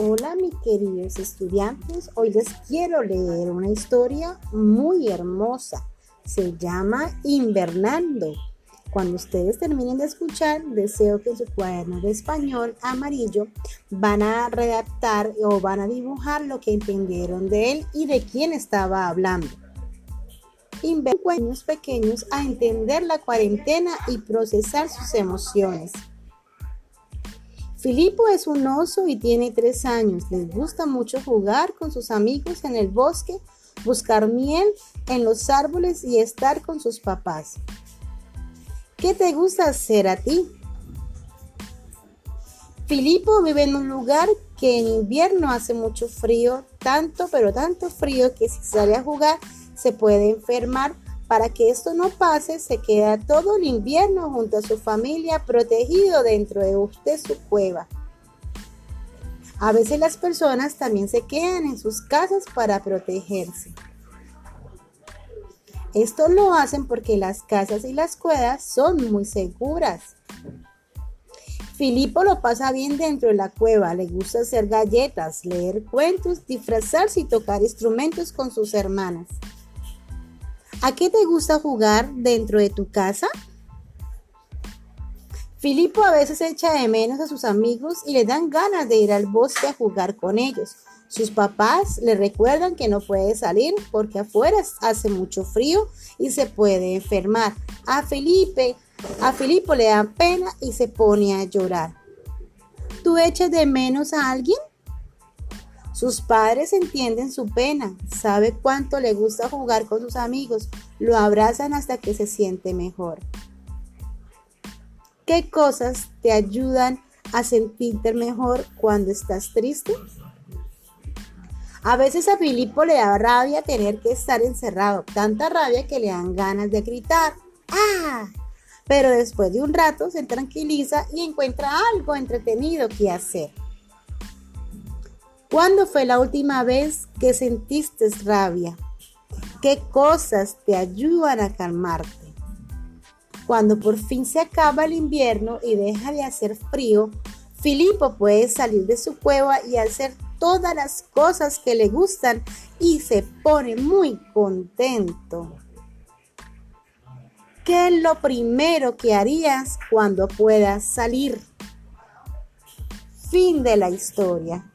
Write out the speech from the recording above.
Hola mis queridos estudiantes, hoy les quiero leer una historia muy hermosa. Se llama Invernando. Cuando ustedes terminen de escuchar, deseo que en su cuaderno de español amarillo van a redactar o van a dibujar lo que entendieron de él y de quién estaba hablando. Inventen pequeños a entender la cuarentena y procesar sus emociones. Filipo es un oso y tiene tres años. Les gusta mucho jugar con sus amigos en el bosque, buscar miel en los árboles y estar con sus papás. ¿Qué te gusta hacer a ti? Filipo vive en un lugar que en invierno hace mucho frío, tanto pero tanto frío que si sale a jugar se puede enfermar para que esto no pase, se queda todo el invierno junto a su familia protegido dentro de usted su cueva. A veces las personas también se quedan en sus casas para protegerse. Esto lo hacen porque las casas y las cuevas son muy seguras. Filipo lo pasa bien dentro de la cueva, le gusta hacer galletas, leer cuentos, disfrazarse y tocar instrumentos con sus hermanas. ¿A qué te gusta jugar dentro de tu casa? Filipo a veces echa de menos a sus amigos y le dan ganas de ir al bosque a jugar con ellos. Sus papás le recuerdan que no puede salir porque afuera hace mucho frío y se puede enfermar. A Felipe, a Filipo le da pena y se pone a llorar. ¿Tú echas de menos a alguien? Sus padres entienden su pena, sabe cuánto le gusta jugar con sus amigos, lo abrazan hasta que se siente mejor. ¿Qué cosas te ayudan a sentirte mejor cuando estás triste? A veces a Filipo le da rabia tener que estar encerrado, tanta rabia que le dan ganas de gritar. ¡Ah! Pero después de un rato se tranquiliza y encuentra algo entretenido que hacer. ¿Cuándo fue la última vez que sentiste rabia? ¿Qué cosas te ayudan a calmarte? Cuando por fin se acaba el invierno y deja de hacer frío, Filipo puede salir de su cueva y hacer todas las cosas que le gustan y se pone muy contento. ¿Qué es lo primero que harías cuando puedas salir? Fin de la historia.